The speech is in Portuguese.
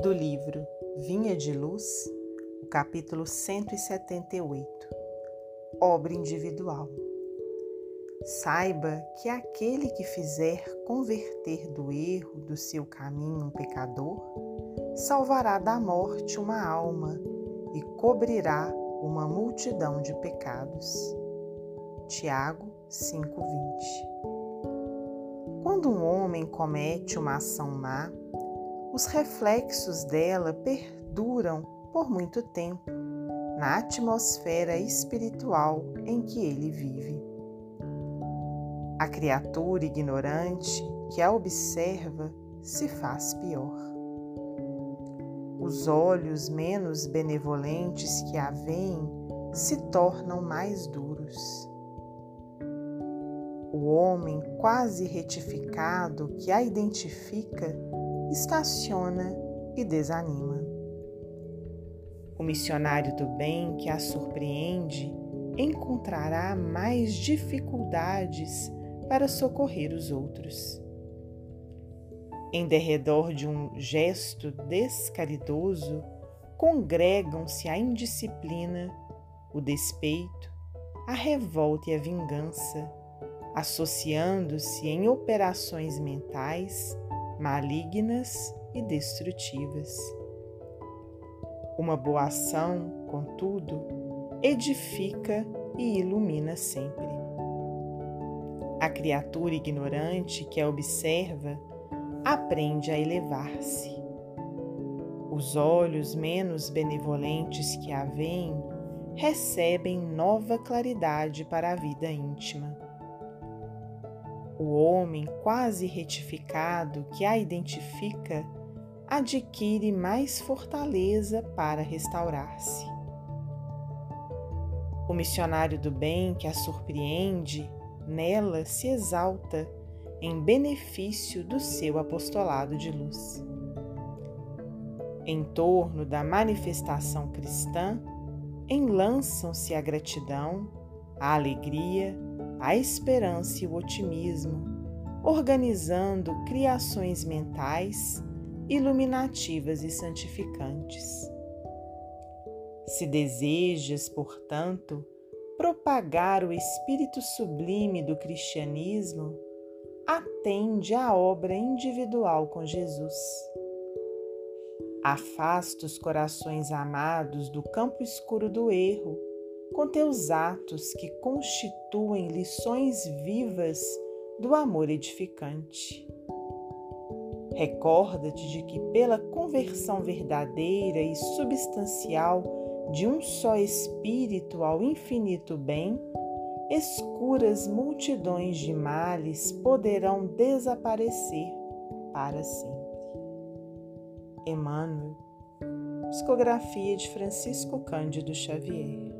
do livro Vinha de Luz, o capítulo 178 Obra Individual. Saiba que aquele que fizer converter do erro do seu caminho um pecador, salvará da morte uma alma e cobrirá uma multidão de pecados. Tiago 5:20. Quando um homem comete uma ação má, os reflexos dela perduram por muito tempo na atmosfera espiritual em que ele vive. A criatura ignorante que a observa se faz pior. Os olhos menos benevolentes que a veem se tornam mais duros. O homem quase retificado que a identifica estaciona e desanima. O missionário do bem que a surpreende encontrará mais dificuldades para socorrer os outros. Em derredor de um gesto descaridoso, congregam-se a indisciplina, o despeito, a revolta e a vingança, associando-se em operações mentais malignas e destrutivas. Uma boa ação, contudo, edifica e ilumina sempre. A criatura ignorante que a observa aprende a elevar-se. Os olhos menos benevolentes que a veem recebem nova claridade para a vida íntima o homem quase retificado que a identifica adquire mais fortaleza para restaurar-se. O missionário do bem que a surpreende, nela se exalta em benefício do seu apostolado de luz. Em torno da manifestação cristã, enlançam-se a gratidão, a alegria, a esperança e o otimismo, organizando criações mentais iluminativas e santificantes. Se desejas, portanto, propagar o espírito sublime do cristianismo, atende à obra individual com Jesus. Afasta os corações amados do campo escuro do erro com teus atos que constituem lições vivas do amor edificante. Recorda-te de que, pela conversão verdadeira e substancial de um só Espírito ao infinito bem, escuras multidões de males poderão desaparecer para sempre. Emmanuel, Psicografia de Francisco Cândido Xavier.